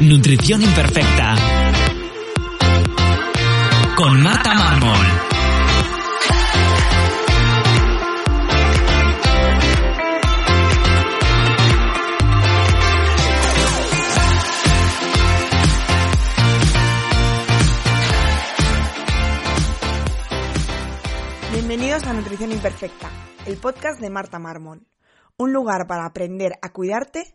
Nutrición imperfecta. Con Marta Mármol. Bienvenidos a Nutrición Imperfecta, el podcast de Marta Mármol. Un lugar para aprender a cuidarte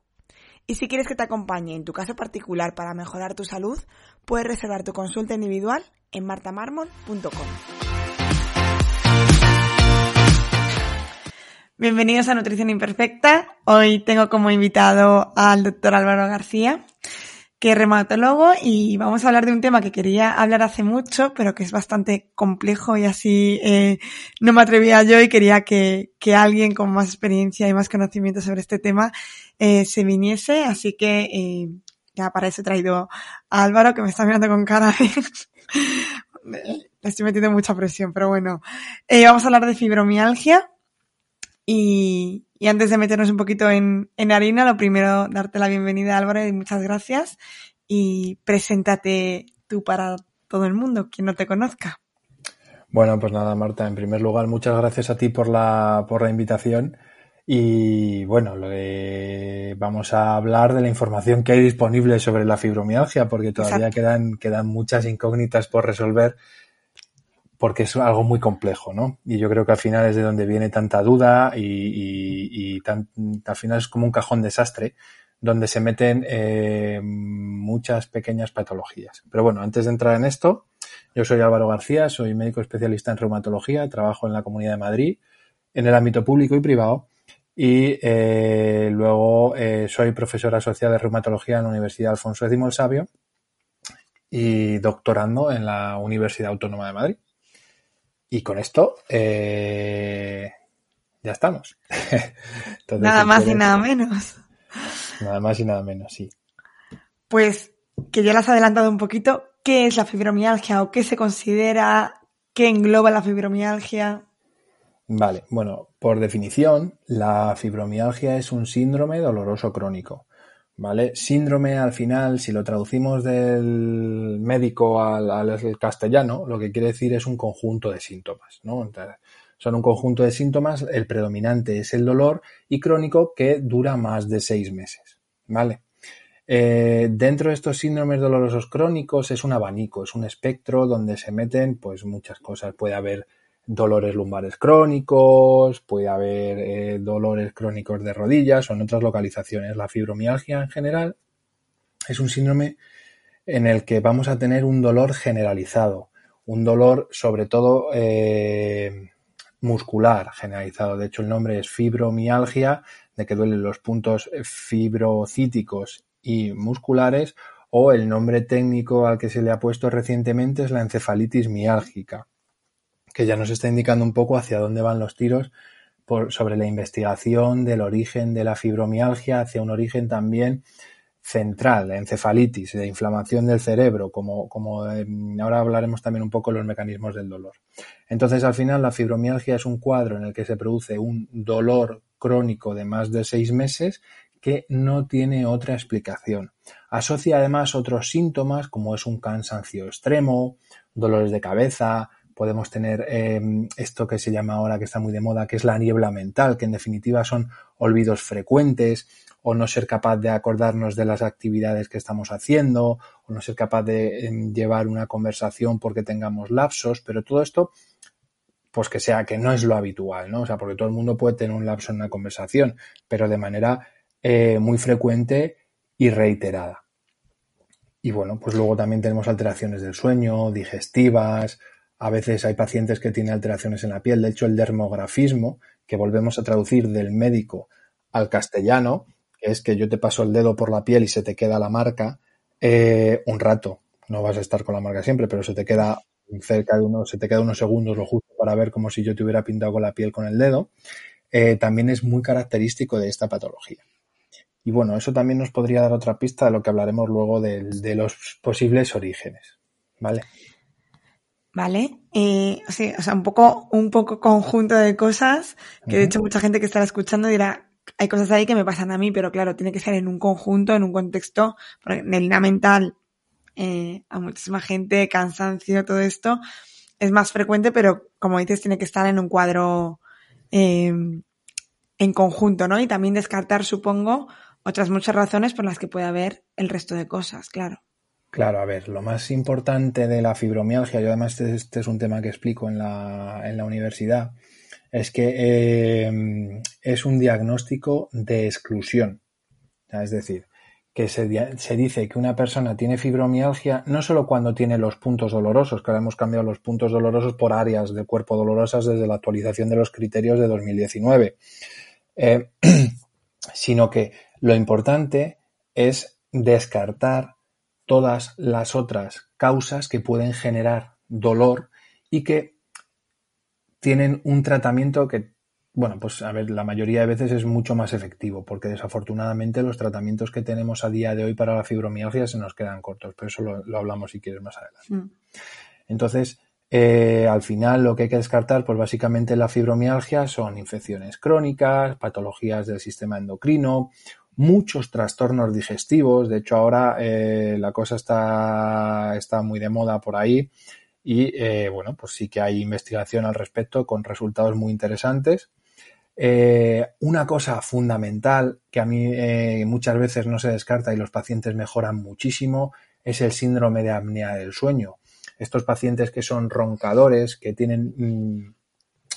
Y si quieres que te acompañe en tu caso particular para mejorar tu salud, puedes reservar tu consulta individual en martamarmol.com. Bienvenidos a Nutrición Imperfecta. Hoy tengo como invitado al doctor Álvaro García, que reumatólogo y vamos a hablar de un tema que quería hablar hace mucho, pero que es bastante complejo y así eh, no me atrevía yo y quería que, que, alguien con más experiencia y más conocimiento sobre este tema eh, se viniese. Así que eh, ya para eso he traído a Álvaro, que me está mirando con cara. Le estoy metiendo mucha presión, pero bueno. Eh, vamos a hablar de fibromialgia. Y, y antes de meternos un poquito en, en, harina, lo primero, darte la bienvenida, Álvaro, y muchas gracias. Y preséntate tú para todo el mundo, quien no te conozca. Bueno, pues nada, Marta, en primer lugar, muchas gracias a ti por la, por la invitación. Y bueno, lo de, vamos a hablar de la información que hay disponible sobre la fibromialgia, porque todavía quedan, quedan muchas incógnitas por resolver porque es algo muy complejo, ¿no? Y yo creo que al final es de donde viene tanta duda y, al final es como un cajón desastre donde se meten eh, muchas pequeñas patologías. Pero bueno, antes de entrar en esto, yo soy Álvaro García, soy médico especialista en reumatología, trabajo en la Comunidad de Madrid, en el ámbito público y privado, y eh, luego eh, soy profesor asociado de reumatología en la Universidad Alfonso X el Sabio y doctorando en la Universidad Autónoma de Madrid. Y con esto eh, ya estamos. Entonces, nada más y nada menos. Nada más y nada menos, sí. Pues que ya lo has adelantado un poquito, ¿qué es la fibromialgia o qué se considera, qué engloba la fibromialgia? Vale, bueno, por definición, la fibromialgia es un síndrome doloroso crónico. ¿Vale? Síndrome al final, si lo traducimos del médico al, castellano, lo que quiere decir es un conjunto de síntomas, ¿no? Son un conjunto de síntomas, el predominante es el dolor y crónico que dura más de seis meses. Eh, dentro de estos síndromes dolorosos crónicos es un abanico, es un espectro donde se meten pues muchas cosas. Puede haber dolores lumbares crónicos, puede haber eh, dolores crónicos de rodillas o en otras localizaciones. La fibromialgia en general es un síndrome en el que vamos a tener un dolor generalizado, un dolor sobre todo eh, muscular generalizado. De hecho, el nombre es fibromialgia, de que duelen los puntos fibrocíticos y musculares, o el nombre técnico al que se le ha puesto recientemente es la encefalitis miálgica que ya nos está indicando un poco hacia dónde van los tiros sobre la investigación del origen de la fibromialgia hacia un origen también central, de encefalitis, de inflamación del cerebro, como, como eh, ahora hablaremos también un poco de los mecanismos del dolor. Entonces, al final, la fibromialgia es un cuadro en el que se produce un dolor crónico de más de seis meses que no tiene otra explicación. Asocia además otros síntomas como es un cansancio extremo, dolores de cabeza, podemos tener eh, esto que se llama ahora, que está muy de moda, que es la niebla mental, que en definitiva son olvidos frecuentes o no ser capaz de acordarnos de las actividades que estamos haciendo, o no ser capaz de em, llevar una conversación porque tengamos lapsos, pero todo esto, pues que sea, que no es lo habitual, ¿no? O sea, porque todo el mundo puede tener un lapso en una conversación, pero de manera eh, muy frecuente y reiterada. Y bueno, pues luego también tenemos alteraciones del sueño, digestivas, a veces hay pacientes que tienen alteraciones en la piel. De hecho, el dermografismo, que volvemos a traducir del médico al castellano, es que yo te paso el dedo por la piel y se te queda la marca eh, un rato. No vas a estar con la marca siempre, pero se te queda cerca de uno, se te queda unos segundos lo justo para ver como si yo te hubiera pintado con la piel con el dedo. Eh, también es muy característico de esta patología. Y bueno, eso también nos podría dar otra pista de lo que hablaremos luego de, de los posibles orígenes. ¿Vale? ¿Vale? Eh, o, sea, un poco, un poco conjunto de cosas que de hecho mucha gente que estará escuchando dirá, hay cosas ahí que me pasan a mí, pero claro, tiene que ser en un conjunto, en un contexto, porque la mental, eh, a muchísima gente, cansancio, todo esto, es más frecuente, pero como dices, tiene que estar en un cuadro eh, en conjunto, ¿no? Y también descartar, supongo, otras muchas razones por las que puede haber el resto de cosas, claro. Claro, a ver, lo más importante de la fibromialgia, yo además este, este, es un tema que explico en la, en la universidad, es que eh, es un diagnóstico de exclusión. Es decir, que se, se, dice que una persona tiene fibromialgia no solo cuando tiene los puntos dolorosos, que ahora hemos cambiado los puntos dolorosos por áreas del cuerpo dolorosas desde la actualización de los criterios de 2019, eh, sino que lo importante es descartar todas las otras causas que pueden generar dolor y que tienen un tratamiento que, bueno, pues a ver, la mayoría de veces es mucho más efectivo, porque desafortunadamente los tratamientos que tenemos a día de hoy para la fibromialgia se nos quedan cortos, pero eso lo, hablamos si quieres más adelante. Mm. Entonces, eh, al final lo que hay que descartar, pues básicamente la fibromialgia son infecciones crónicas, patologías del sistema endocrino, muchos trastornos digestivos. De hecho, ahora eh, la cosa está, está muy de moda por ahí y eh, bueno, pues sí que hay investigación al respecto con resultados muy interesantes. Eh, una cosa fundamental que a mí muchas veces no se descarta y los pacientes mejoran muchísimo es el síndrome de apnea del sueño. Estos pacientes que son roncadores, que tienen mm,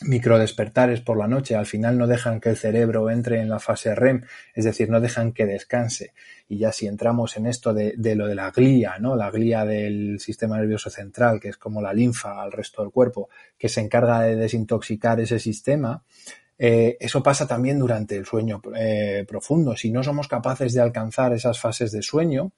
microdespertares por la noche, al final no dejan que el cerebro entre en la fase REM, es decir, no dejan que descanse. Y ya si entramos en esto de, lo de la glía, ¿no? La glía del sistema nervioso central, que es como la linfa al resto del cuerpo, que se encarga de desintoxicar ese sistema, eh, eso pasa también durante el sueño eh, profundo. Si no somos capaces de alcanzar esas fases de sueño,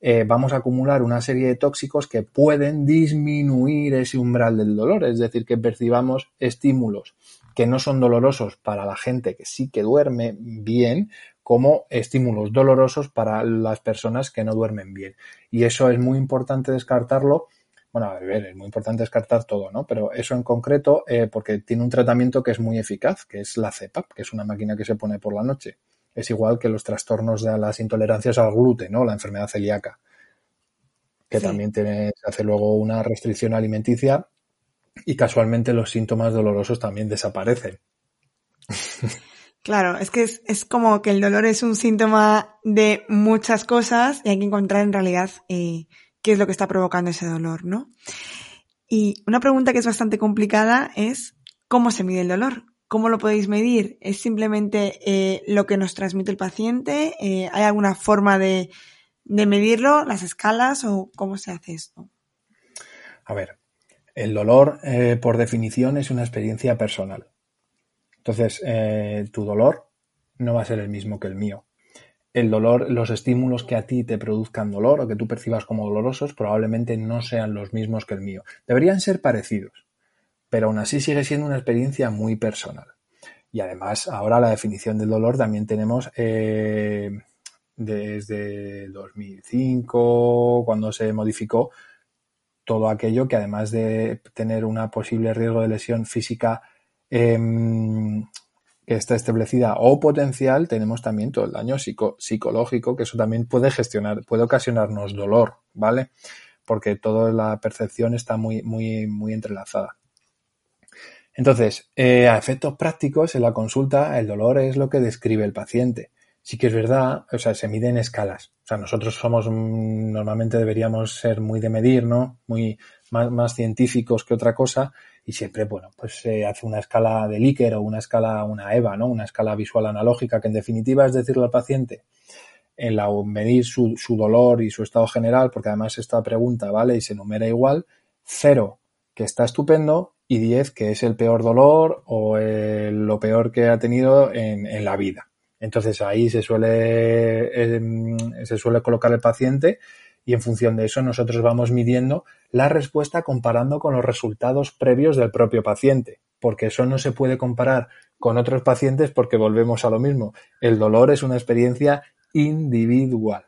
eh, vamos a acumular una serie de tóxicos que pueden disminuir ese umbral del dolor, es decir, que percibamos estímulos que no son dolorosos para la gente que sí que duerme bien, como estímulos dolorosos para las personas que no duermen bien. Y eso es muy importante descartarlo. Bueno, a ver, es muy importante descartar todo, ¿no? Pero eso en concreto, eh, porque tiene un tratamiento que es muy eficaz, que es la CEPAP, que es una máquina que se pone por la noche es igual que los trastornos de las intolerancias al gluten, ¿no? La enfermedad celíaca, que también tiene, hace luego una restricción alimenticia y casualmente los síntomas dolorosos también desaparecen. Claro, es que es, como que el dolor es un síntoma de muchas cosas y hay que encontrar en realidad eh, qué es lo que está provocando ese dolor, ¿no? Y una pregunta que es bastante complicada es ¿cómo se mide el dolor? ¿Cómo lo podéis medir? ¿Es simplemente eh, lo que nos transmite el paciente? Eh, ¿Hay alguna forma de, medirlo? ¿Las escalas o cómo se hace esto? A ver, el dolor eh, por definición es una experiencia personal. Entonces, tu dolor no va a ser el mismo que el mío. El dolor, los estímulos que a ti te produzcan dolor o que tú percibas como dolorosos probablemente no sean los mismos que el mío. Deberían ser parecidos pero aún así sigue siendo una experiencia muy personal. Y además, ahora la definición del dolor también tenemos eh, desde 2005, cuando se modificó todo aquello que además de tener una posible riesgo de lesión física em, que está establecida o potencial, tenemos también todo el daño psicológico, que eso también puede gestionar, puede ocasionarnos dolor, ¿vale? Porque toda la percepción está muy, muy, muy entrelazada. Entonces, eh, a efectos prácticos, en la consulta, el dolor es lo que describe el paciente. sí que es verdad, o sea, se mide en escalas. O sea, nosotros somos, mm, normalmente deberíamos ser muy de medir, ¿no? Muy más, científicos que otra cosa y siempre, bueno, pues se hace una escala de Likert o una escala, una EVA, ¿no? Una escala visual analógica que en definitiva es decirle al paciente en la medir su, su dolor y su estado general, porque además esta pregunta, ¿vale? Y se enumera igual, cero, que está estupendo, y 10, que es el peor dolor o el, lo peor que ha tenido en, en la vida. Entonces ahí se suele, eh, se suele colocar el paciente y en función de eso nosotros vamos midiendo la respuesta comparando con los resultados previos del propio paciente, porque eso no se puede comparar con otros pacientes porque volvemos a lo mismo. El dolor es una experiencia individual.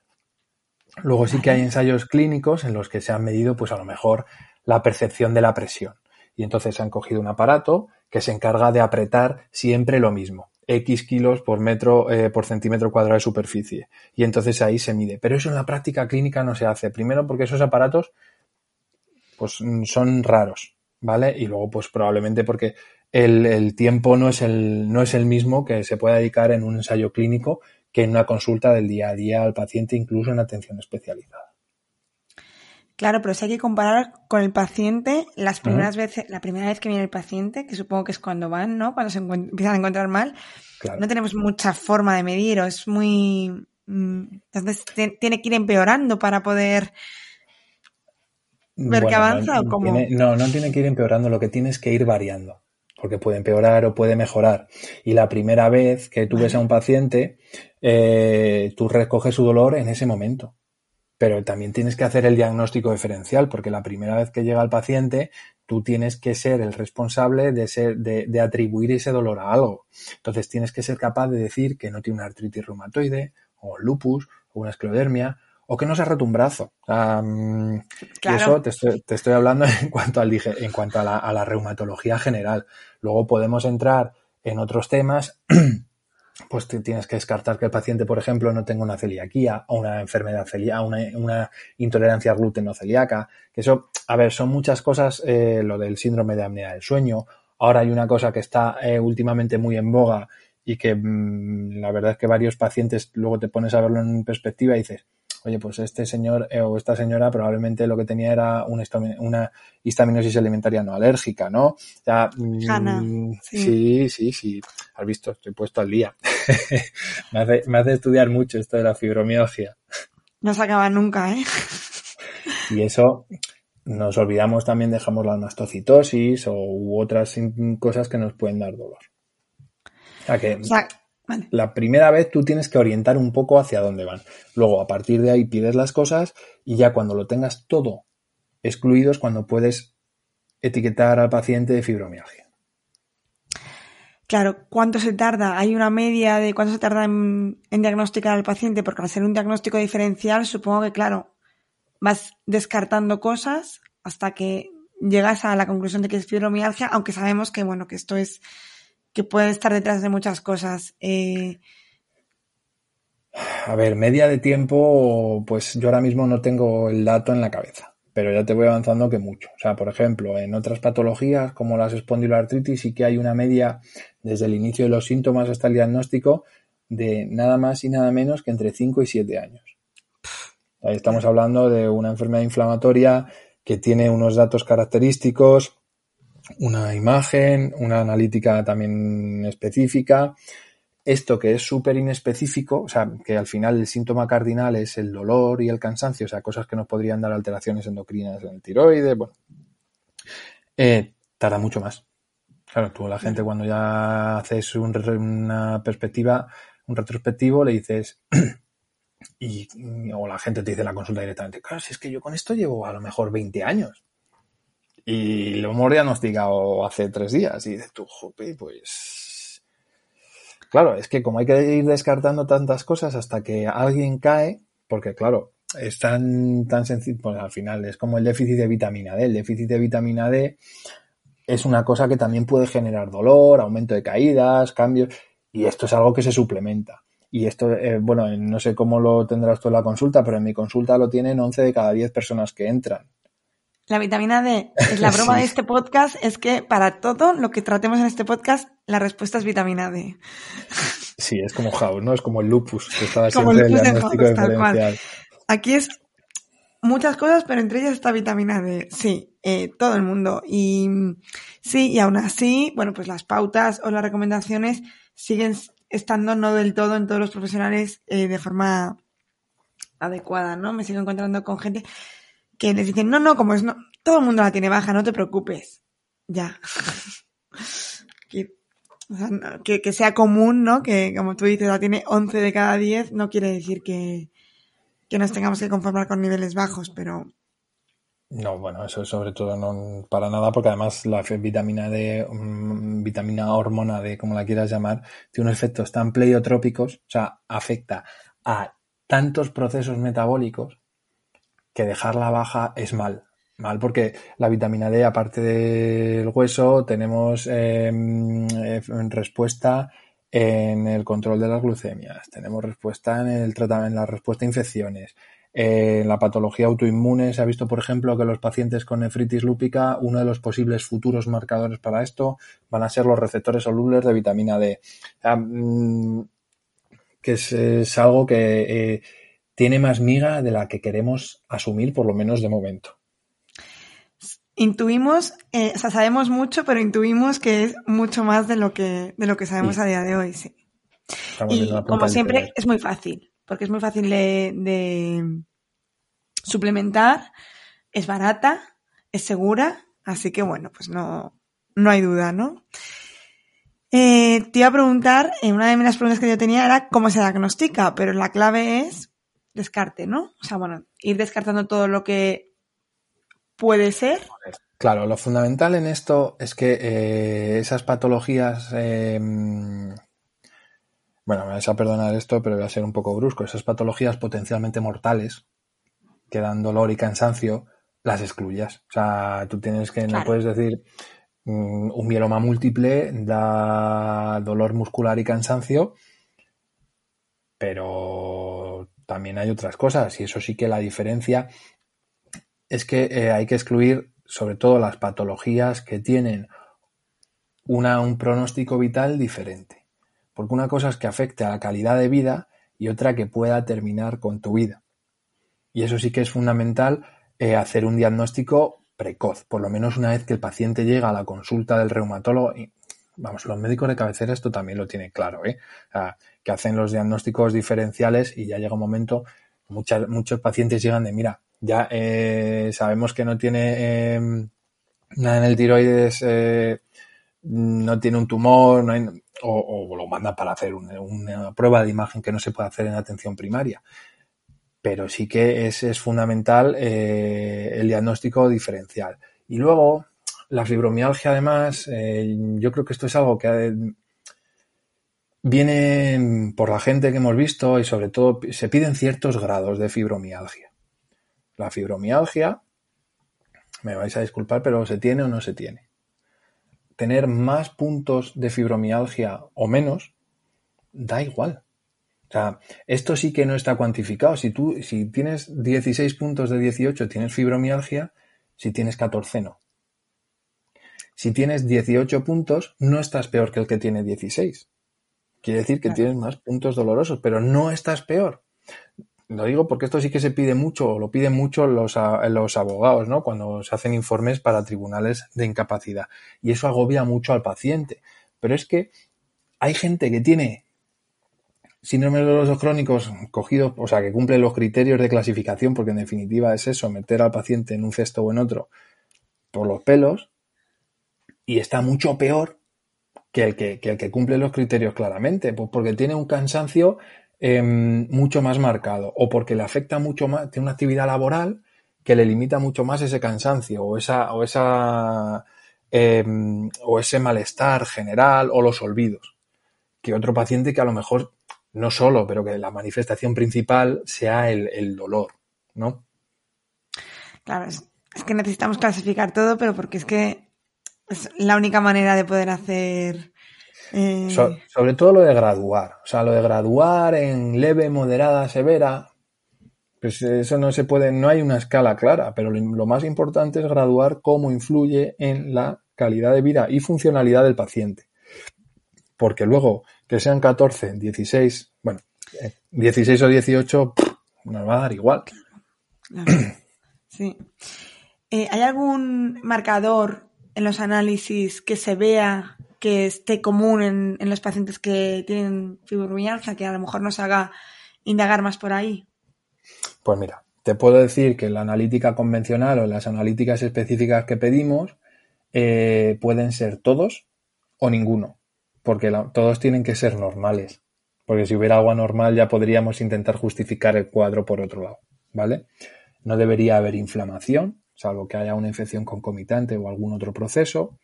Luego sí que hay ensayos clínicos en los que se han medido, pues a lo mejor, la percepción de la presión. Y entonces han cogido un aparato que se encarga de apretar siempre lo mismo. X kilos por metro, eh, por centímetro cuadrado de superficie. Y entonces ahí se mide. Pero eso en la práctica clínica no se hace. Primero porque esos aparatos, pues son raros, ¿vale? Y luego, pues probablemente porque el, el tiempo no es el, no es el mismo que se puede dedicar en un ensayo clínico que en una consulta del día a día al paciente, incluso en atención especializada. Claro, pero si hay que comparar con el paciente las primeras veces, la primera vez que viene el paciente, que supongo que es cuando van, ¿no? Cuando se empiezan a encontrar mal, claro. no tenemos mucha forma de medir o es muy... Mm, entonces tiene que ir empeorando para poder ver bueno, que avanza no, o cómo. Tiene, no, no tiene que ir empeorando, lo que tiene es que ir variando porque puede empeorar o puede mejorar. Y la primera vez que tú ves a un paciente, eh, tú recoges su dolor en ese momento. Pero también tienes que hacer el diagnóstico diferencial, porque la primera vez que llega el paciente, tú tienes que ser el responsable de, ser, de, de atribuir ese dolor a algo. Entonces tienes que ser capaz de decir que no tiene una artritis reumatoide, o lupus, o una esclerodermia, o que no se ha roto un brazo. Um, claro. Y eso te estoy, te estoy, hablando en cuanto, al, en cuanto a, la, a la reumatología general. Luego podemos entrar en otros temas pues tienes que descartar que el paciente, por ejemplo, no tenga una celiaquía o una enfermedad celíaca, una, una intolerancia al gluten o celíaca, que eso, a ver, son muchas cosas, eh, lo del síndrome de apnea del sueño. Ahora hay una cosa que está eh, últimamente muy en boga y que mmm, la verdad es que varios pacientes luego te pones a verlo en perspectiva y dices, oye, pues este señor eh, o esta señora probablemente lo que tenía era una, una histaminosis alimentaria no alérgica, ¿no? Ya, mm, sí. sí, sí, sí, has visto, estoy puesto al día. me, hace, me hace estudiar mucho esto de la fibromialgia. No se acaba nunca, ¿eh? y eso nos olvidamos también, dejamos la mastocitosis o u otras cosas que nos pueden dar dolor. O sea que, O sea, vale. la primera vez tú tienes que orientar un poco hacia dónde van. Luego, a partir de ahí, pides las cosas y ya cuando lo tengas todo excluido es cuando puedes etiquetar al paciente de fibromialgia. Claro, ¿cuánto se tarda? ¿Hay una media de cuánto se tarda en, en diagnosticar al paciente? Porque al ser un diagnóstico diferencial, supongo que, claro, vas descartando cosas hasta que llegas a la conclusión de que es fibromialgia, aunque sabemos que, bueno, que esto es, que puede estar detrás de muchas cosas. Eh... A ver, media de tiempo, pues yo ahora mismo no tengo el dato en la cabeza, pero ya te voy avanzando que mucho. O sea, por ejemplo, en otras patologías como las espondiloartritis sí que hay una media desde el inicio de los síntomas hasta el diagnóstico de nada más y nada menos que entre 5 y 7 años. Ahí estamos hablando de una enfermedad inflamatoria que tiene unos datos característicos, una imagen, una analítica también específica. Esto que es súper inespecífico, o sea, que al final el síntoma cardinal es el dolor y el cansancio, o sea, cosas que nos podrían dar alteraciones endocrinas en el tiroides, bueno, eh, tarda mucho más. Claro, tú la gente cuando ya haces un, una perspectiva, un retrospectivo, le dices, y, o la gente te dice en la consulta directamente, claro, si es que yo con esto llevo a lo mejor 20 años. Y lo hemos diagnosticado hace tres días. Y dices tú, jope, pues. Claro, es que como hay que ir descartando tantas cosas hasta que alguien cae, porque claro, es tan, tan sencillo, pues al final es como el déficit de vitamina D. El déficit de vitamina D es una cosa que también puede generar dolor, aumento de caídas, cambios, y esto es algo que se suplementa. Y esto, eh, bueno, no sé cómo lo tendrás tú en la consulta, pero en mi consulta lo tienen 11 de cada 10 personas que entran. La vitamina D es la broma sí. de este podcast, es que para todo lo que tratemos en este podcast la respuesta es vitamina D. Sí, es como House, ¿no? Es como el lupus, que estaba siempre el diagnóstico diferencial. Aquí es muchas cosas, pero entre ellas está vitamina D. Sí, eh, todo el mundo. Y sí, y aún así, bueno, pues las pautas o las recomendaciones siguen estando no del todo en todos los profesionales eh, de forma adecuada, ¿no? Me sigo encontrando con gente que les dicen, no, no, como es, no, todo el mundo la tiene baja, no te preocupes. Ya. que, que, sea común, ¿no? Que como tú dices, la tiene 11 de cada 10, no quiere decir que, que nos tengamos que conformar con niveles bajos, pero... No, bueno, eso sobre todo no para nada, porque además la vitamina D, mm, vitamina hormona D, como la quieras llamar, tiene unos efectos tan pleiotrópicos, o sea, afecta a tantos procesos metabólicos que dejarla baja es mal. Mal porque la vitamina D, aparte del hueso, tenemos em, eh, respuesta en el control de las glucemias, tenemos respuesta en el tratamiento, en la respuesta a infecciones. En la patología autoinmune se ha visto, por ejemplo, que los pacientes con nefritis lúpica, uno de los posibles futuros marcadores para esto van a ser los receptores solubles de vitamina D. Mm, que es, algo que eh, tiene más miga de la que queremos asumir, por lo menos de momento. Intuimos, eh, o sea, sabemos mucho, pero intuimos que es mucho más de lo que, de lo que sabemos a día de hoy, sí. y como siempre, es muy fácil, porque es muy fácil de, suplementar, es barata, es segura, así que bueno, pues no, no hay duda, ¿no? Eh, te iba a preguntar, eh, una de las preguntas que yo tenía era cómo se diagnostica, pero la clave es descarte, ¿no? O sea, bueno, ir descartando todo lo que puede ser. Claro, lo fundamental en esto es que eh, esas patologías, em, bueno, me vais a perdonar esto, pero voy a ser un poco brusco, esas patologías potencialmente mortales que dan dolor y cansancio, las excluyas. O sea, tú tienes que, no puedes decir, mm, un mieloma múltiple da dolor muscular y cansancio, pero también hay otras cosas y eso sí que la diferencia es que eh, hay que excluir sobre todo las patologías que tienen una, un pronóstico vital diferente. Porque una cosa es que afecte a la calidad de vida y otra que pueda terminar con tu vida. Y eso sí que es fundamental eh, hacer un diagnóstico precoz, por lo menos una vez que el paciente llega a la consulta del reumatólogo. Vamos, los médicos de cabecera esto también lo tienen claro, ¿eh? que hacen los diagnósticos diferenciales y ya llega un momento, muchos pacientes llegan de, mira, ya eh, sabemos que no tiene em, nada en el tiroides, eh, no tiene un tumor, o, lo manda para hacer una, prueba de imagen que no se puede hacer en atención primaria. Pero sí que es, es fundamental eh, el diagnóstico diferencial. Y luego, la fibromialgia, además, yo creo que esto es algo que viene por la gente que hemos visto y sobre todo se piden ciertos grados de fibromialgia. La fibromialgia, me vais a disculpar, pero ¿se tiene o no se tiene? Tener más puntos de fibromialgia o menos, da igual. O sea, esto sí que no está cuantificado. Si tú, si tienes 16 puntos de 18, tienes fibromialgia, si tienes 14, no. Si tienes 18 puntos, no estás peor que el que tiene 16. Quiere decir que tienes más puntos dolorosos, pero no estás peor. Lo digo porque esto sí que se pide mucho, o lo piden mucho los, los abogados, ¿no? Cuando se hacen informes para tribunales de incapacidad. Y eso agobia mucho al paciente. Pero es que hay gente que tiene síndrome dolorosos crónicos cogidos, o sea, que cumple los criterios de clasificación, porque en definitiva es eso, meter al paciente en un cesto o en otro por los pelos, y está mucho peor que el que, que el que cumple los criterios claramente, pues porque tiene un cansancio Em, mucho más marcado o porque le afecta mucho más, tiene una actividad laboral que le limita mucho más ese cansancio o esa, o esa, em, o ese malestar general o los olvidos que otro paciente que a lo mejor no solo, pero que la manifestación principal sea el, dolor, ¿no? Claro, es, que necesitamos clasificar todo, pero porque es que es la única manera de poder hacer eh, sobre todo lo de graduar. O sea, lo de graduar en leve, moderada, severa. Pues eso no se puede, no hay una escala clara, pero lo, más importante es graduar cómo influye en la calidad de vida y funcionalidad del paciente. porque luego que sean 14, 16, bueno, 16 o 18, nos va a dar igual. Sí. Eh, ¿Hay algún marcador en los análisis que se vea que esté común en, los pacientes que tienen fibromialgia, que a lo mejor nos haga indagar más por ahí? Pues mira, te puedo decir que la analítica convencional o las analíticas específicas que pedimos eh, pueden ser todos o ninguno, porque todos tienen que ser normales, porque si hubiera agua normal ya podríamos intentar justificar el cuadro por otro lado, ¿vale? No debería haber inflamación, salvo que haya una infección concomitante o algún otro proceso.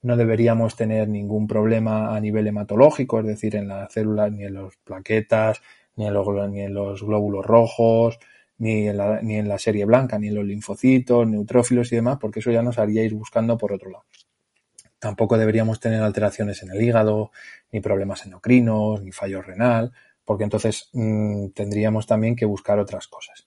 No deberíamos tener ningún problema a nivel hematológico, es decir, en las células, ni en las plaquetas, ni en los, glóbulos rojos, ni en, la, ni en la serie blanca, ni en los linfocitos, neutrófilos y demás, porque eso ya nos haría ir buscando por otro lado. Tampoco deberíamos tener alteraciones en el hígado, ni problemas endocrinos, ni fallo renal, porque entonces mmm, tendríamos también que buscar otras cosas.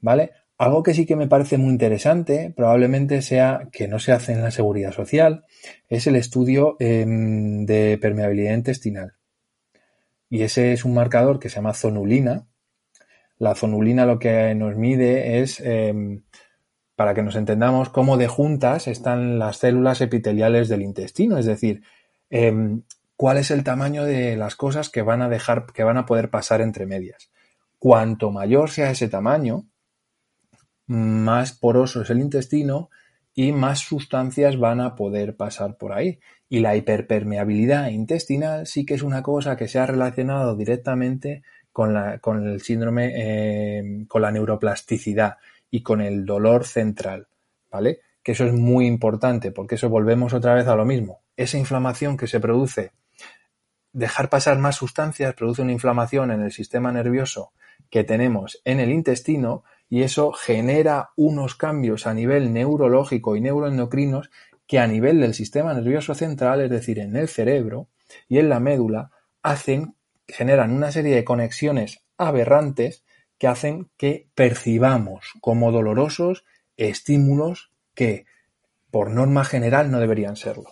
¿Vale? Algo que sí que me parece muy interesante, probablemente sea que no se hace en la seguridad social, es el estudio eh, de permeabilidad intestinal. Y ese es un marcador que se llama zonulina. La zonulina lo que nos mide es, eh, para que nos entendamos, cómo de juntas están las células epiteliales del intestino, es decir, eh, cuál es el tamaño de las cosas que van a dejar, que van a poder pasar entre medias. Cuanto mayor sea ese tamaño, más poroso es el intestino y más sustancias van a poder pasar por ahí. Y la hiperpermeabilidad intestinal sí que es una cosa que se ha relacionado directamente con, la, con el síndrome, eh, con la neuroplasticidad y con el dolor central, ¿vale? Que eso es muy importante porque eso volvemos otra vez a lo mismo. Esa inflamación que se produce, dejar pasar más sustancias produce una inflamación en el sistema nervioso que tenemos en el intestino y eso genera unos cambios a nivel neurológico y neuroendocrinos que a nivel del sistema nervioso central, es decir, en el cerebro y en la médula, hacen, generan una serie de conexiones aberrantes que hacen que percibamos como dolorosos estímulos que por norma general no deberían serlo.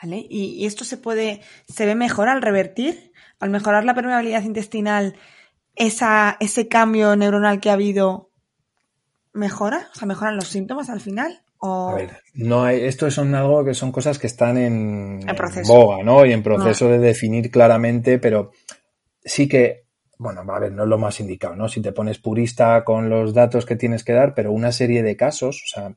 Vale, y, esto se puede, se ve mejor al revertir, al mejorar la permeabilidad intestinal, esa, ese cambio neuronal que ha habido mejora, o sea, mejoran los síntomas al final. O... A ver, no hay, esto son algo que son cosas que están en, en, boga, ¿no? Y en proceso no. de definir claramente, pero sí que, bueno, a ver, no es lo más indicado, ¿no? Si te pones purista con los datos que tienes que dar, pero una serie de casos, o sea,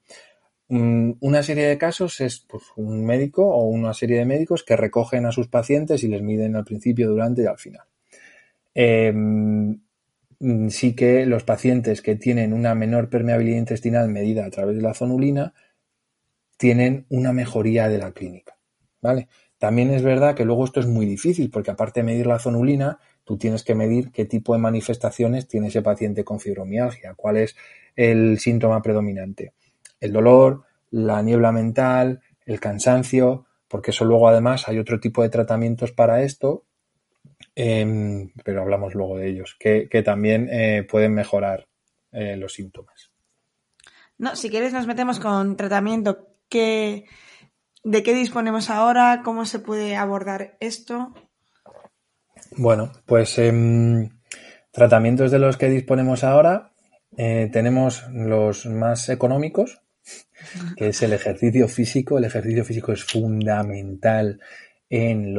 una serie de casos es pues, un médico o una serie de médicos que recogen a sus pacientes y les miden al principio, durante y al final. Eh, sí que los pacientes que tienen una menor permeabilidad intestinal medida a través de la zonulina tienen una mejoría de la clínica. ¿vale? También es verdad que luego esto es muy difícil porque aparte de medir la zonulina, tú tienes que medir qué tipo de manifestaciones tiene ese paciente con fibromialgia, cuál es el síntoma predominante. El dolor, la niebla mental, el cansancio, porque eso luego además hay otro tipo de tratamientos para esto eh, pero hablamos luego de ellos, que, que también eh, pueden mejorar eh, los síntomas. No, si quieres nos metemos con tratamiento. ¿Qué, ¿De qué disponemos ahora? ¿Cómo se puede abordar esto? Bueno, pues eh, tratamientos de los que disponemos ahora eh, tenemos los más económicos, que es el ejercicio físico. El ejercicio físico es fundamental en,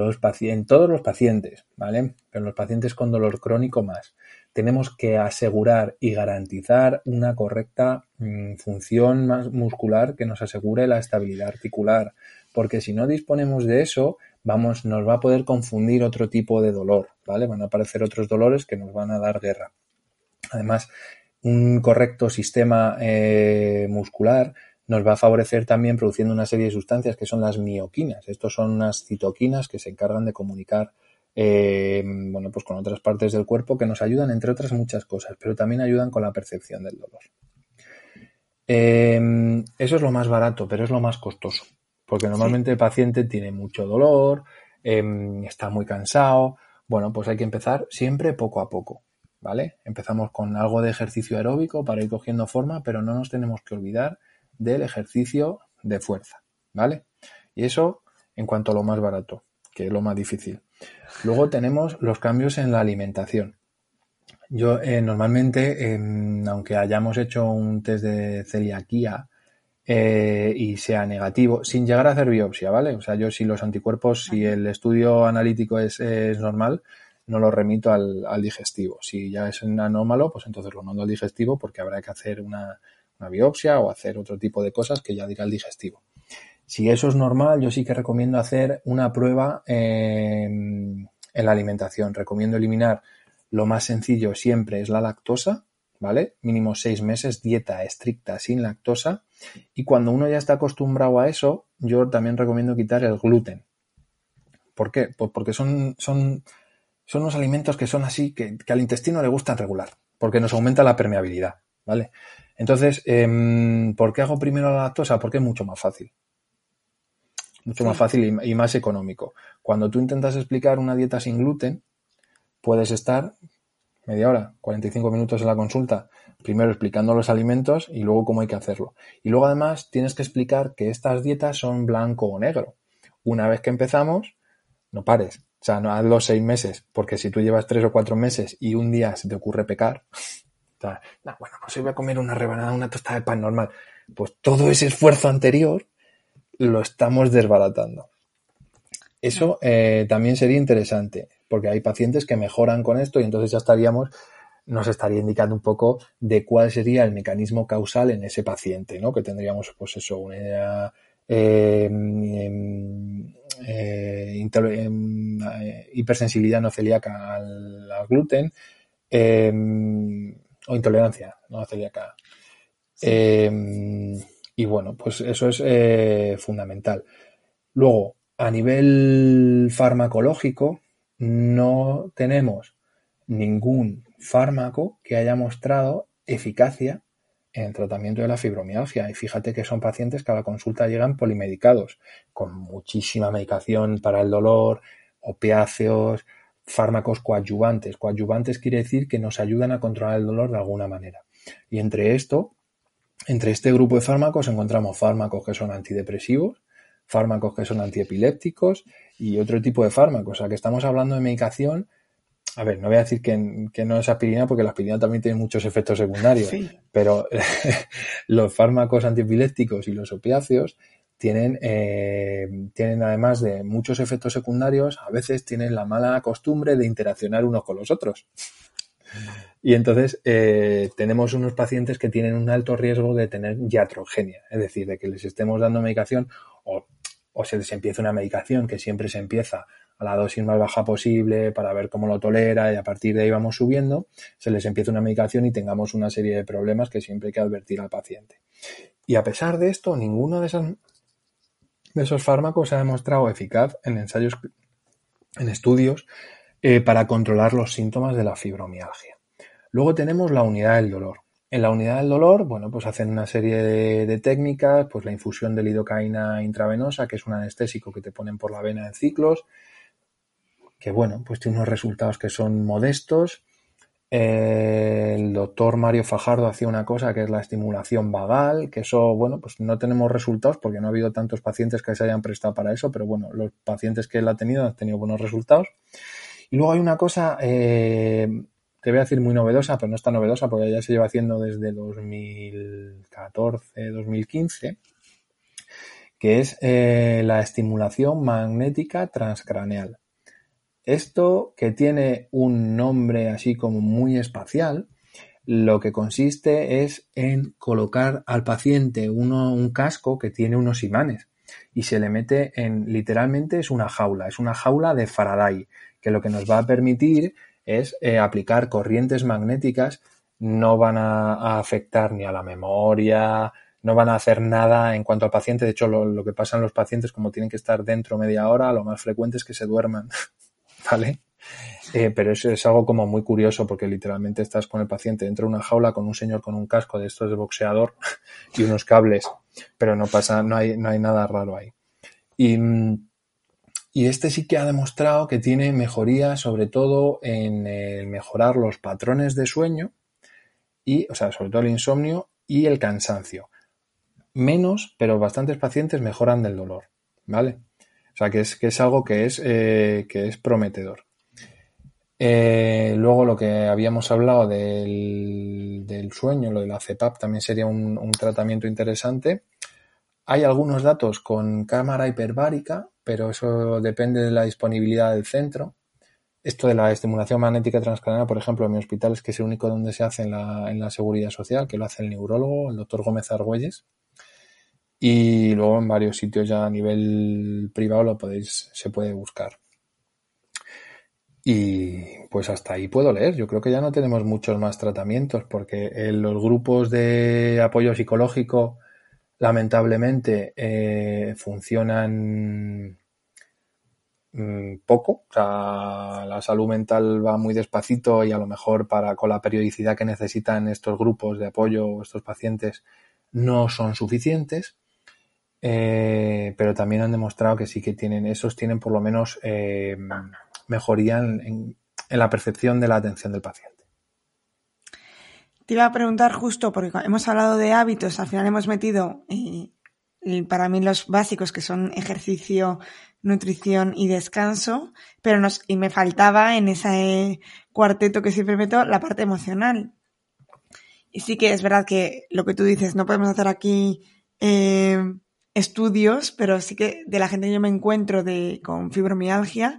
todos los pacientes, ¿vale? En los pacientes con dolor crónico más. Tenemos que asegurar y garantizar una correcta mmm, función muscular que nos asegure la estabilidad articular, porque si no disponemos de eso, vamos, nos va a poder confundir otro tipo de dolor, ¿vale? Van a aparecer otros dolores que nos van a dar guerra. Además, un correcto sistema eh, muscular nos va a favorecer también produciendo una serie de sustancias que son las mioquinas. Estos son unas citoquinas que se encargan de comunicar eh, bueno, pues con otras partes del cuerpo que nos ayudan, entre otras muchas cosas, pero también ayudan con la percepción del dolor. Eh, eso es lo más barato, pero es lo más costoso, porque normalmente sí. el paciente tiene mucho dolor, eh, está muy cansado. Bueno, pues hay que empezar siempre poco a poco, ¿vale? Empezamos con algo de ejercicio aeróbico para ir cogiendo forma, pero no nos tenemos que olvidar del ejercicio de fuerza, ¿vale? Y eso en cuanto a lo más barato. que es lo más difícil. Luego tenemos los cambios en la alimentación. Yo eh, normalmente, aunque hayamos hecho un test de celiaquía eh, y sea negativo, sin llegar a hacer biopsia, ¿vale? O sea, yo si los anticuerpos, si el estudio analítico es, normal, no lo remito al, digestivo. Si ya es un anómalo, pues entonces lo mando al digestivo porque habrá que hacer una, biopsia o hacer otro tipo de cosas que ya dirá el digestivo. Si eso es normal, yo sí que recomiendo hacer una prueba en la alimentación. Recomiendo eliminar lo más sencillo siempre es la lactosa, ¿vale? Mínimo seis meses, dieta estricta sin lactosa. Y cuando uno ya está acostumbrado a eso, yo también recomiendo quitar el gluten. ¿Por qué? Pues porque son, son, son unos alimentos que son así, que, al intestino le gustan regular, porque nos aumenta la permeabilidad, ¿vale? Entonces, em, ¿por qué hago primero la lactosa? Porque es mucho más fácil. Mucho más fácil y más económico. Cuando tú intentas explicar una dieta sin gluten, puedes estar media hora, 45 minutos en la consulta, primero explicando los alimentos y luego cómo hay que hacerlo. Y luego además tienes que explicar que estas dietas son blanco o negro. Una vez que empezamos, no pares. O sea, no haz los seis meses, porque si tú llevas tres o cuatro meses y un día se te ocurre pecar, bueno, pues hoy voy a comer una rebanada, una tostada de pan normal. Pues todo ese esfuerzo anterior lo estamos desbaratando. Eso eh, también sería interesante porque hay pacientes que mejoran con esto y entonces ya estaríamos, nos estaría indicando un poco de cuál sería el mecanismo causal en ese paciente, ¿no? Que tendríamos, pues eso, una em, em, eh, em, eh, hipersensibilidad no celíaca al, gluten o intolerancia no celíaca. y bueno, pues eso es eh, fundamental. Luego, a nivel farmacológico, no tenemos ningún fármaco que haya mostrado eficacia en el tratamiento de la fibromialgia. Y fíjate que son pacientes que a la consulta llegan polimedicados, con muchísima medicación para el dolor, opiáceos, fármacos coadyuvantes. Coadyuvantes quiere decir que nos ayudan a controlar el dolor de alguna manera. Y entre esto, entre este grupo de fármacos encontramos fármacos que son antidepresivos, fármacos que son antiepilépticos y otro tipo de fármacos. O sea, que estamos hablando de medicación. A ver, no voy a decir que, no es aspirina porque la aspirina también tiene muchos efectos secundarios, pero los fármacos antiepilépticos y los opiáceos tienen, eh, tienen además de muchos efectos secundarios, a veces tienen la mala costumbre de interaccionar unos con los otros. Y entonces eh, tenemos unos pacientes que tienen un alto riesgo de tener iatrogenia, es decir, de que les estemos dando medicación o, se les empieza una medicación que siempre se empieza a la dosis más baja posible para ver cómo lo tolera y a partir de ahí vamos subiendo, se les empieza una medicación y tengamos una serie de problemas que siempre hay que advertir al paciente. Y a pesar de esto, ninguno de esos, de esos fármacos se ha demostrado eficaz en ensayos, en estudios eh, para controlar los síntomas de la fibromialgia. Luego tenemos la unidad del dolor. En la unidad del dolor, bueno, pues hacen una serie de, técnicas, pues la infusión de lidocaína intravenosa, que es un anestésico que te ponen por la vena en ciclos, que bueno, pues tiene unos resultados que son modestos. El doctor Mario Fajardo hacía una cosa que es la estimulación vagal, que eso, bueno, pues no tenemos resultados porque no ha habido tantos pacientes que se hayan prestado para eso, pero bueno, los pacientes que él ha tenido han tenido buenos resultados. Y luego hay una cosa eh, te voy a decir muy novedosa, pero no está novedosa porque ya se lleva haciendo desde 2014, 2015, que es eh, la estimulación magnética transcraneal. Esto que tiene un nombre así como muy espacial, lo que consiste es en colocar al paciente un casco que tiene unos imanes y se le mete en, literalmente es una jaula, es una jaula de Faraday, que lo que nos va a permitir es eh, aplicar corrientes magnéticas, no van a, afectar ni a la memoria, no van a hacer nada en cuanto al paciente. De hecho, lo, que pasa en los pacientes, como tienen que estar dentro media hora, lo más frecuente es que se duerman, ¿vale? Eh, pero eso es algo como muy curioso porque literalmente estás con el paciente dentro de una jaula con un señor con un casco de estos de boxeador y unos cables, pero no pasa, no hay, no hay nada raro ahí. Y, y este sí que ha demostrado que tiene mejoría sobre todo en mejorar los patrones de sueño y, o sea, sobre todo el insomnio y el cansancio. Menos, pero bastantes pacientes mejoran del dolor, ¿vale? Sea, que es, que es algo que es, eh, que es prometedor. Eh, luego lo que habíamos hablado del, del, sueño, lo de la CEPAP, también sería un, un, tratamiento interesante. Hay algunos datos con cámara hiperbárica, pero eso depende de la disponibilidad del centro. Esto de la estimulación magnética transcraniana, por ejemplo, en mi hospital es que es el único donde se hace en la, en la seguridad social, que lo hace el neurólogo, el doctor Gómez Argüelles. Y luego en varios sitios ya a nivel privado lo podéis, se puede buscar. Y pues hasta ahí puedo leer. Yo creo que ya no tenemos muchos más tratamientos porque en los grupos de apoyo psicológico lamentablemente eh, funcionan mmm, poco. O sea, la salud mental va muy despacito y a lo mejor para con la periodicidad que necesitan estos grupos de apoyo, estos pacientes, no son suficientes. Eh, pero también han demostrado que sí que tienen, esos tienen por lo menos eh, mejoría en, la percepción de la atención del paciente. Te iba a preguntar justo, porque hemos hablado de hábitos, al final hemos metido eh, para mí los básicos que son ejercicio, nutrición y descanso, pero nos, y me faltaba en ese cuarteto que siempre meto la parte emocional. Y sí que es verdad que lo que tú dices, no podemos hacer aquí estudios, pero sí que de la gente que yo me encuentro de, con fibromialgia,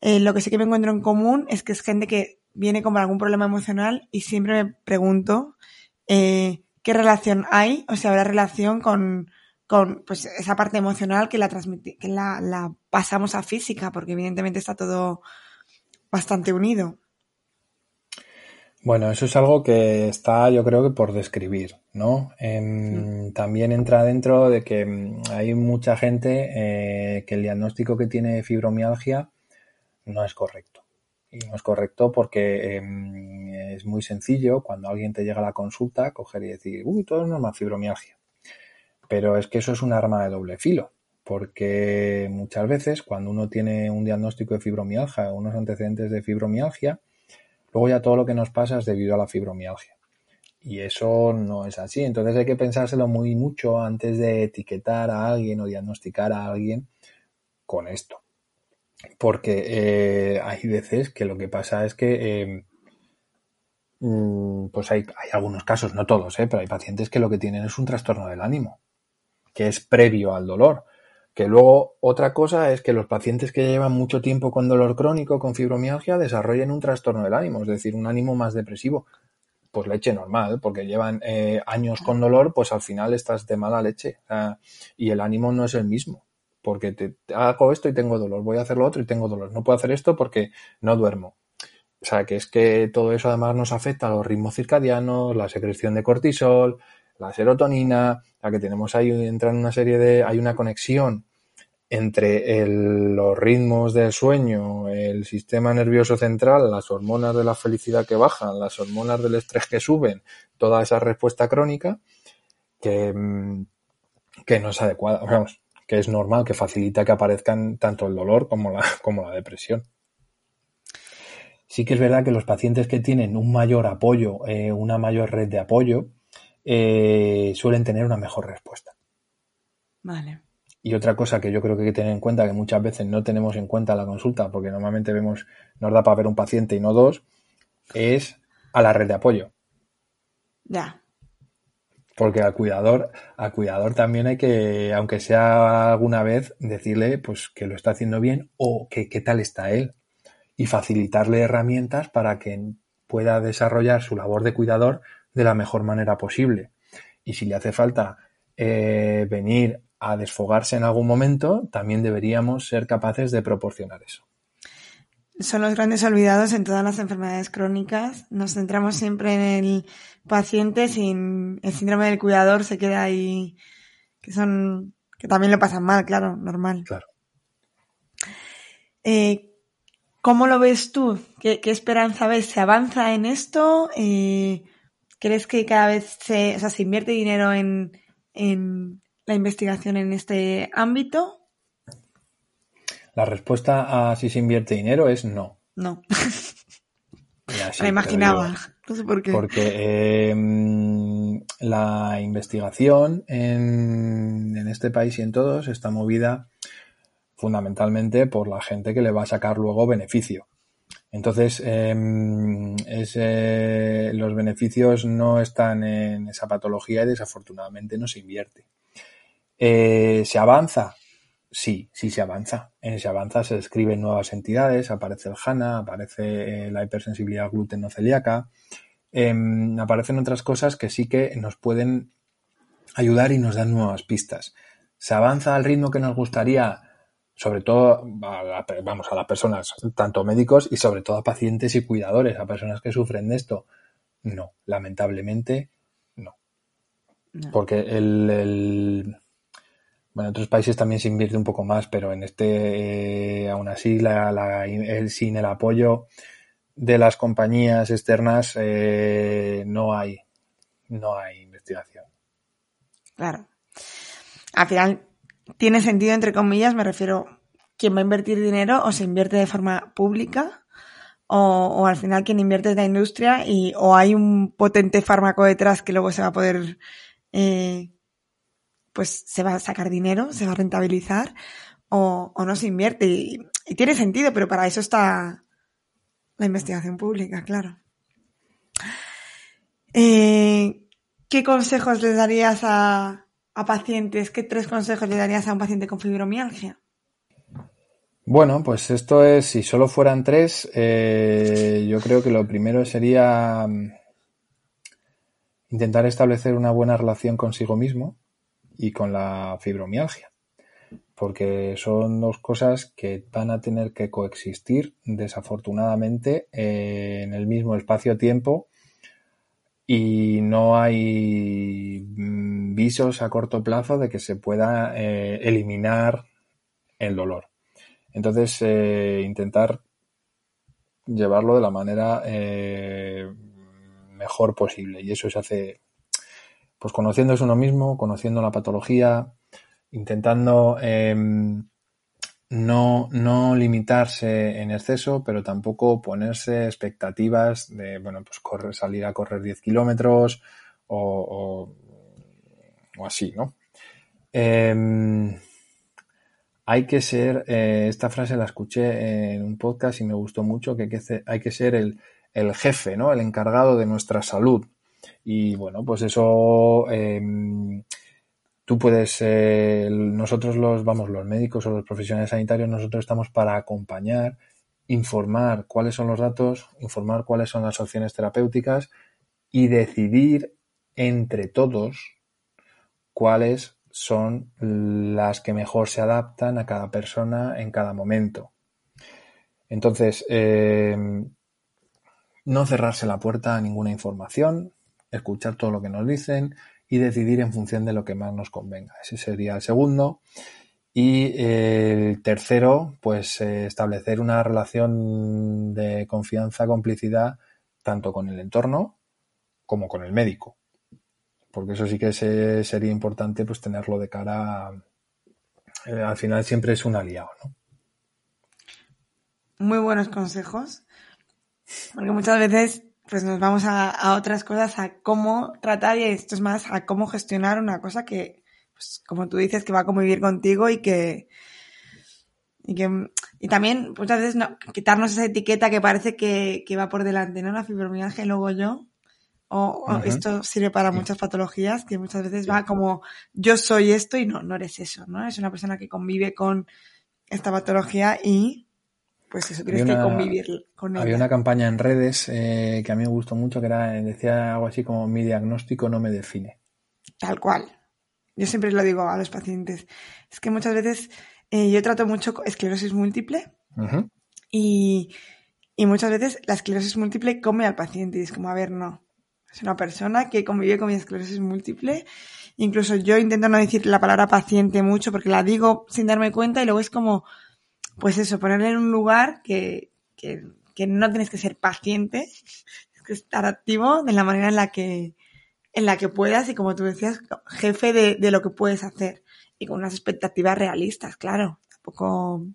eh, lo que sí que me encuentro en común es que es gente que viene con algún problema emocional y siempre me pregunto eh, qué relación hay, o sea, habrá relación con, con pues, esa parte emocional que la que la, la pasamos a física, porque evidentemente está todo bastante unido. Bueno, eso es algo que está, yo creo que por describir, ¿no? Eh, también entra dentro de que mm, hay mucha gente eh, que el diagnóstico que tiene fibromialgia no es correcto. Y no es correcto porque eh, es muy sencillo cuando alguien te llega a la consulta coger y decir, uy, todo es normal, fibromialgia. Pero es que eso es un arma de doble filo, porque muchas veces cuando uno tiene un diagnóstico de fibromialgia o unos antecedentes de fibromialgia, Luego ya todo lo que nos pasa es debido a la fibromialgia. Y eso no es así. Entonces hay que pensárselo muy mucho antes de etiquetar a alguien o diagnosticar a alguien con esto. Porque eh, hay veces que lo que pasa es que eh, pues hay, hay, algunos casos, no todos, ¿eh? pero hay pacientes que lo que tienen es un trastorno del ánimo, que es previo al dolor. Que luego otra cosa es que los pacientes que llevan mucho tiempo con dolor crónico, con fibromialgia, desarrollen un trastorno del ánimo, es decir, un ánimo más depresivo. Pues leche normal, porque llevan eh, años con dolor, pues al final estás de mala leche. Y el ánimo no es el mismo, porque te, hago esto y tengo dolor, voy a hacer lo otro y tengo dolor. No puedo hacer esto porque no duermo. O sea, que es que todo eso además nos afecta a los ritmos circadianos, la secreción de cortisol, la serotonina, la que tenemos ahí entran una serie de, hay una conexión entre los ritmos del sueño, el sistema nervioso central, las hormonas de la felicidad que bajan, las hormonas del estrés que suben, toda esa respuesta crónica que, que no es adecuada, vamos, que es normal, que facilita que aparezcan tanto el dolor como la, como la depresión. Sí que es verdad que los pacientes que tienen un mayor apoyo, eh, una mayor red de apoyo, eh, suelen tener una mejor respuesta. Vale. Y otra cosa que yo creo que hay que tener en cuenta, que muchas veces no tenemos en cuenta la consulta, porque normalmente vemos, nos da para ver un paciente y no dos, es a la red de apoyo. Ya. Porque al cuidador, al cuidador también hay que, aunque sea alguna vez, decirle pues que lo está haciendo bien o que qué tal está él. Y facilitarle herramientas para que pueda desarrollar su labor de cuidador de la mejor manera posible. Y si le hace falta eh, venir a desfogarse en algún momento, también deberíamos ser capaces de proporcionar eso. Son los grandes olvidados en todas las enfermedades crónicas. Nos centramos siempre en el paciente sin el síndrome del cuidador se queda ahí, que son, que también lo pasan mal, claro, normal. Claro. Eh, ¿Cómo lo ves tú? ¿Qué, ¿Qué, esperanza ves? ¿Se avanza en esto? Eh, ¿Crees que cada vez se, o sea, se invierte dinero en, en la investigación en este ámbito? La respuesta a si se invierte dinero es no. No. Me imaginaba. No sé por qué. Porque eh, la investigación en, en, este país y en todos está movida fundamentalmente por la gente que le va a sacar luego beneficio. Entonces, em, eh, los beneficios no están en esa patología y desafortunadamente no se invierte. Eh, ¿Se avanza? Sí, sí se avanza. Eh, se avanza, se describen nuevas entidades, aparece el HANA, aparece la hipersensibilidad gluten celíaca, em, aparecen otras cosas que sí que nos pueden ayudar y nos dan nuevas pistas. ¿Se avanza al ritmo que nos gustaría? Sobre todo, a vamos, a las personas, tanto médicos y sobre todo a pacientes y cuidadores, a personas que sufren de esto. No, lamentablemente no. Porque el, bueno, en otros países también se invierte un poco más, pero en este, eh, aún así, la, el, sin el apoyo de las compañías externas eh, no hay, no hay investigación. Claro. Al final, tiene sentido, entre comillas, me refiero, ¿quién va a invertir dinero o se invierte de forma pública? O, al final quien invierte es la industria y o hay un potente fármaco detrás que luego se va a poder, eh, pues se va a sacar dinero, se va a rentabilizar o, no se invierte. Y, tiene sentido, pero para eso está la investigación pública, claro. Eh, ¿Qué consejos le darías a, a pacientes, ¿qué tres consejos le darías a un paciente con fibromialgia? Bueno, pues esto es, si solo fueran tres, eh, yo creo que lo primero sería mm, intentar establecer una buena relación consigo mismo y con la fibromialgia, porque son dos cosas que van a tener que coexistir desafortunadamente eh, en el mismo espacio-tiempo y no hay mm, visos a corto plazo de que se pueda eh, eliminar el dolor. Entonces, eh, intentar llevarlo de la manera eh, mejor posible. Y eso se hace, pues conociéndose uno mismo, conociendo la patología, intentando em, no, no limitarse en exceso, pero tampoco ponerse expectativas de, bueno, pues salir a correr 10 kilómetros o, o, así, ¿no? Em, hay que ser, eh, esta frase la escuché en un podcast y me gustó mucho, que hay que, ser el, el, jefe, ¿no? El encargado de nuestra salud. Y bueno, pues eso em, tú puedes, eh, nosotros los, vamos, los médicos o los profesionales sanitarios, nosotros estamos para acompañar, informar cuáles son los datos, informar cuáles son las opciones terapéuticas y decidir entre todos cuáles son las que mejor se adaptan a cada persona en cada momento. Entonces, eh, no cerrarse la puerta a ninguna información, escuchar todo lo que nos dicen, y decidir en función de lo que más nos convenga. Ese sería el segundo. Y el tercero, pues eh, establecer una relación de confianza, complicidad, tanto con el entorno como con el médico. Porque eso sí que sería importante pues tenerlo de cara. Eh, al final siempre es un aliado, ¿no? Muy buenos consejos. Porque muchas veces pues nos vamos a, otras cosas, a cómo tratar y esto es más a cómo gestionar una cosa que, pues como tú dices, que va a convivir contigo y que, y que, y también muchas veces no, quitarnos esa etiqueta que parece que, que va por delante, ¿no? La fibromialgia y luego yo. O, esto sirve para muchas patologías que muchas veces va como yo soy esto y no, no eres eso, ¿no? Es una persona que convive con esta patología y pues eso, tienes que convivir con ella. Había una campaña en redes eh, que a mí me gustó mucho que era, decía algo así como mi diagnóstico no me define. Tal cual. Yo siempre lo digo a los pacientes. Es que muchas veces eh, yo trato mucho esclerosis múltiple y, y muchas veces la esclerosis múltiple come al paciente y es como, a ver, no. Es una persona que convive con mi esclerosis múltiple. Incluso yo intento no decir la palabra paciente mucho porque la digo sin darme cuenta y luego es como, pues eso, ponerle en un lugar que, que, que no tienes que ser paciente, es que estar activo de la manera en la que, en la que puedas y como tú decías, jefe de, de lo que puedes hacer y con unas expectativas realistas, claro. Tampoco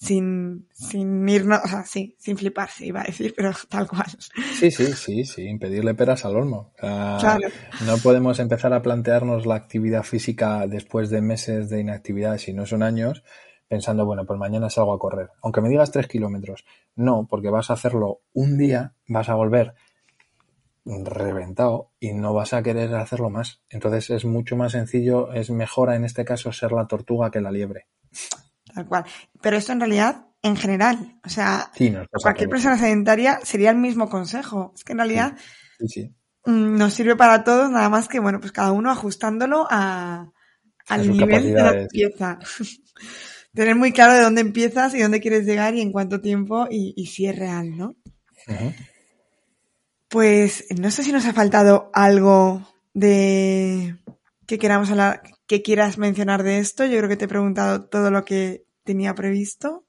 sin, sin irnos, o sea, sí, sin fliparse, iba a decir, pero tal cual. Sí, sí, sí, sí, impedirle peras al olmo. No podemos empezar a plantearnos la actividad física después de meses de inactividad, si no son años, pensando, bueno, pues mañana salgo a correr. Aunque me digas tres kilómetros. No, porque vas a hacerlo un día, vas a volver reventado y no vas a querer hacerlo más. Entonces es mucho más sencillo, es mejor en este caso ser la tortuga que la liebre. Tal cual. Pero esto en realidad, en general, o sea, cualquier persona sedentaria sería el mismo consejo. Es que en realidad mm, nos sirve para todos, nada más que, bueno, pues cada uno ajustándolo a, al nivel de la empieza. Tener muy claro de dónde empiezas y dónde quieres llegar y en cuánto tiempo y, si es real, ¿no? Pues no sé si nos ha faltado algo de que queramos hablar, que quieras mencionar de esto. Yo creo que te he preguntado todo lo que tenía previsto.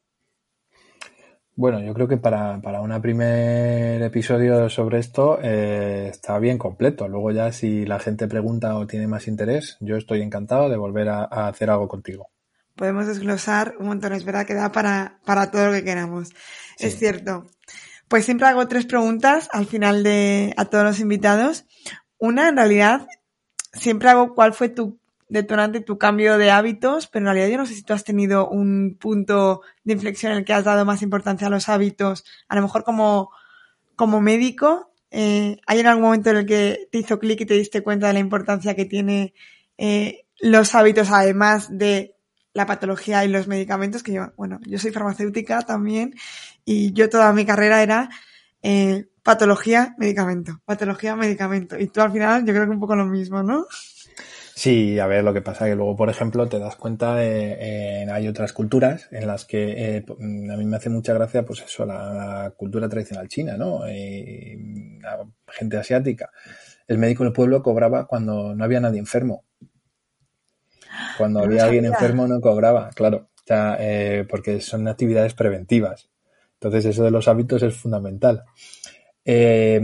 Bueno, yo creo que para, para un primer episodio sobre esto eh, está bien completo. Luego ya si la gente pregunta o tiene más interés, yo estoy encantado de volver a, hacer algo contigo. Podemos desglosar un montón, es verdad que da para, para todo lo que queramos. Es cierto. Pues siempre hago tres preguntas al final de a todos los invitados. Una, en realidad, siempre hago cuál fue tu detonante tu cambio de hábitos, pero en realidad yo no sé si tú has tenido un punto de inflexión en el que has dado más importancia a los hábitos, a lo mejor como, como médico. Eh, ¿Hay en algún momento en el que te hizo clic y te diste cuenta de la importancia que tiene eh, los hábitos, además de la patología y los medicamentos? Que yo, bueno, yo soy farmacéutica también y yo toda mi carrera era eh, patología, medicamento, patología, medicamento. Y tú al final yo creo que un poco lo mismo, ¿no? Sí, a ver, lo que pasa es que luego, por ejemplo, te das cuenta de hay otras culturas en las que eh, a mí me hace mucha gracia, pues eso, la, cultura tradicional china, ¿no? La gente asiática. El médico del pueblo cobraba cuando no había nadie enfermo. Cuando había alguien enfermo no cobraba, claro, eh, porque son actividades preventivas. Entonces eso de los hábitos es fundamental. Eh,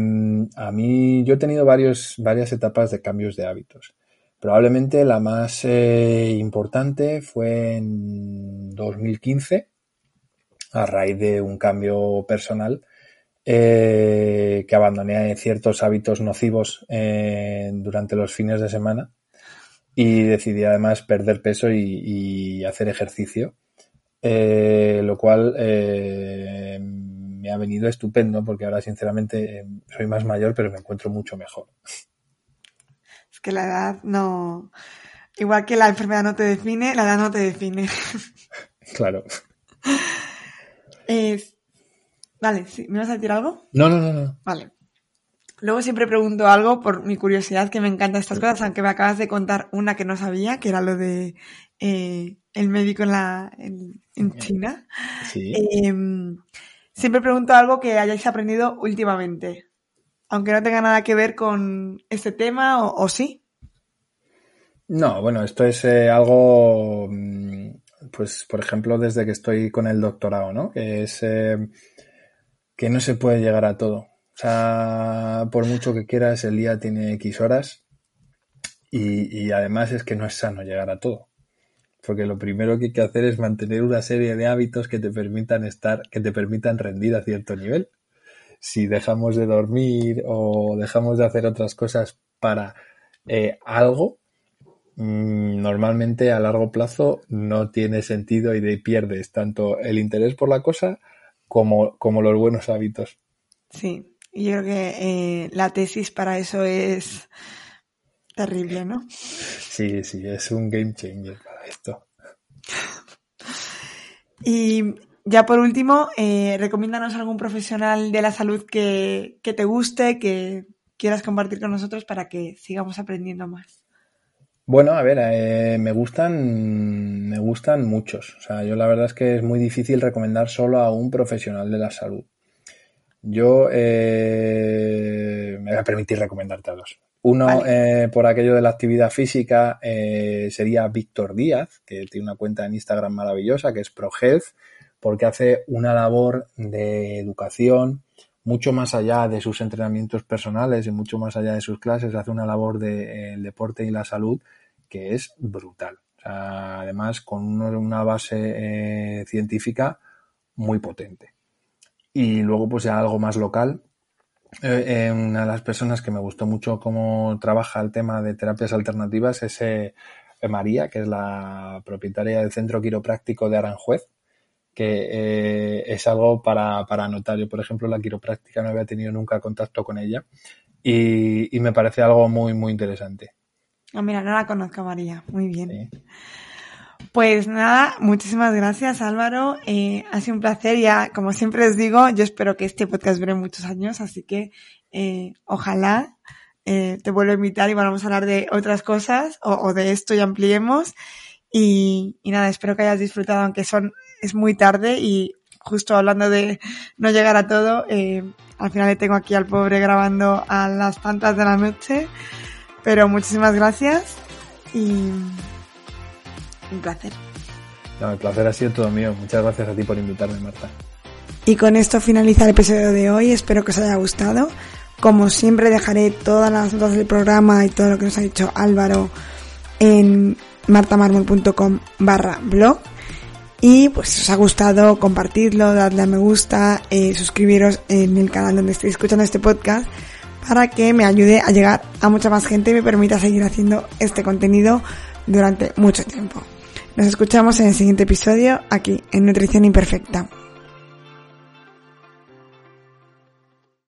a mí yo he tenido varios, varias etapas de cambios de hábitos. Probablemente la más eh, importante fue en 2015, a raíz de un cambio personal, eh, que abandoné ciertos hábitos nocivos durante los fines de semana y decidí además perder peso y, hacer ejercicio, lo cual me ha venido estupendo porque ahora sinceramente soy más mayor pero me encuentro mucho mejor que la edad no. Igual que la enfermedad no te define, la edad no te define. Claro. Vale, ¿me vas a decir algo? No, no, no, no. Vale. Luego siempre pregunto algo por mi curiosidad, que me encantan estas cosas, aunque me acabas de contar una que no sabía, que era lo de eh, el médico en, la, en, China. Sí. Em, siempre pregunto algo que hayáis aprendido últimamente aunque no tenga nada que ver con este tema, o, sí. No, bueno, esto es eh, algo, mm, pues, por ejemplo, desde que estoy con el doctorado, ¿no? Que es eh, que no se puede llegar a todo. O sea, por mucho que quieras, el día tiene X horas y, y además es que no es sano llegar a todo. Porque lo primero que hay que hacer es mantener una serie de hábitos que te permitan estar, que te permitan rendir a cierto nivel si dejamos de dormir o dejamos de hacer otras cosas para eh, algo, mm, normalmente a largo plazo no tiene sentido y de pierdes tanto el interés por la cosa como, como los buenos hábitos. Sí, yo creo que eh, la tesis para eso es terrible, ¿no? Sí, sí, es un game changer para esto. Y ya por último, eh, recomiéndanos algún profesional de la salud que, te guste, que quieras compartir con nosotros para que sigamos aprendiendo más. Bueno, a ver, eh, me gustan, me gustan muchos. O sea, yo la verdad es que es muy difícil recomendar solo a un profesional de la salud. Yo eh, me voy a permitir recomendarte a dos. Uno, eh, por aquello de la actividad física, sería Víctor Díaz, que tiene una cuenta en Instagram maravillosa, que es ProHealth porque hace una labor de educación mucho más allá de sus entrenamientos personales y mucho más allá de sus clases, hace una labor del de, deporte y la salud que es brutal. además, con una base eh, científica muy potente. Y luego, pues ya algo más local. Eh, eh, una de las personas que me gustó mucho cómo trabaja el tema de terapias alternativas es eh, María, que es la propietaria del Centro Quiropráctico de Aranjuez, que es algo para, para anotar. Yo, por ejemplo, la quiropráctica no había tenido nunca contacto con ella y, y me parece algo muy, muy interesante. Ah, mira, no la conozco, María. Muy bien. Pues nada, muchísimas gracias Álvaro. Eh, ha sido un placer. Ya, como siempre les digo, yo espero que este podcast dure muchos años, así que eh, ojalá eh, te vuelva a invitar y vamos a hablar de otras cosas o, de esto y ampliemos. Y, y, nada, espero que hayas disfrutado, aunque son es muy tarde y justo hablando de no llegar a todo, eh, al final le tengo aquí al pobre grabando a las tantas de la noche. Pero muchísimas gracias y un placer. No, el placer ha sido todo mío. Muchas gracias a ti por invitarme, Marta. Y con esto finaliza el episodio de hoy. Espero que os haya gustado. Como siempre dejaré todas las notas del programa y todo lo que nos ha dicho Álvaro en martamarmol.com barra blog. Y pues si os ha gustado, compartidlo, dadle a me gusta, eh, suscribiros en el canal donde estéis escuchando este podcast para que me ayude a llegar a mucha más gente y me permita seguir haciendo este contenido durante mucho tiempo. Nos escuchamos en el siguiente episodio aquí en Nutrición Imperfecta.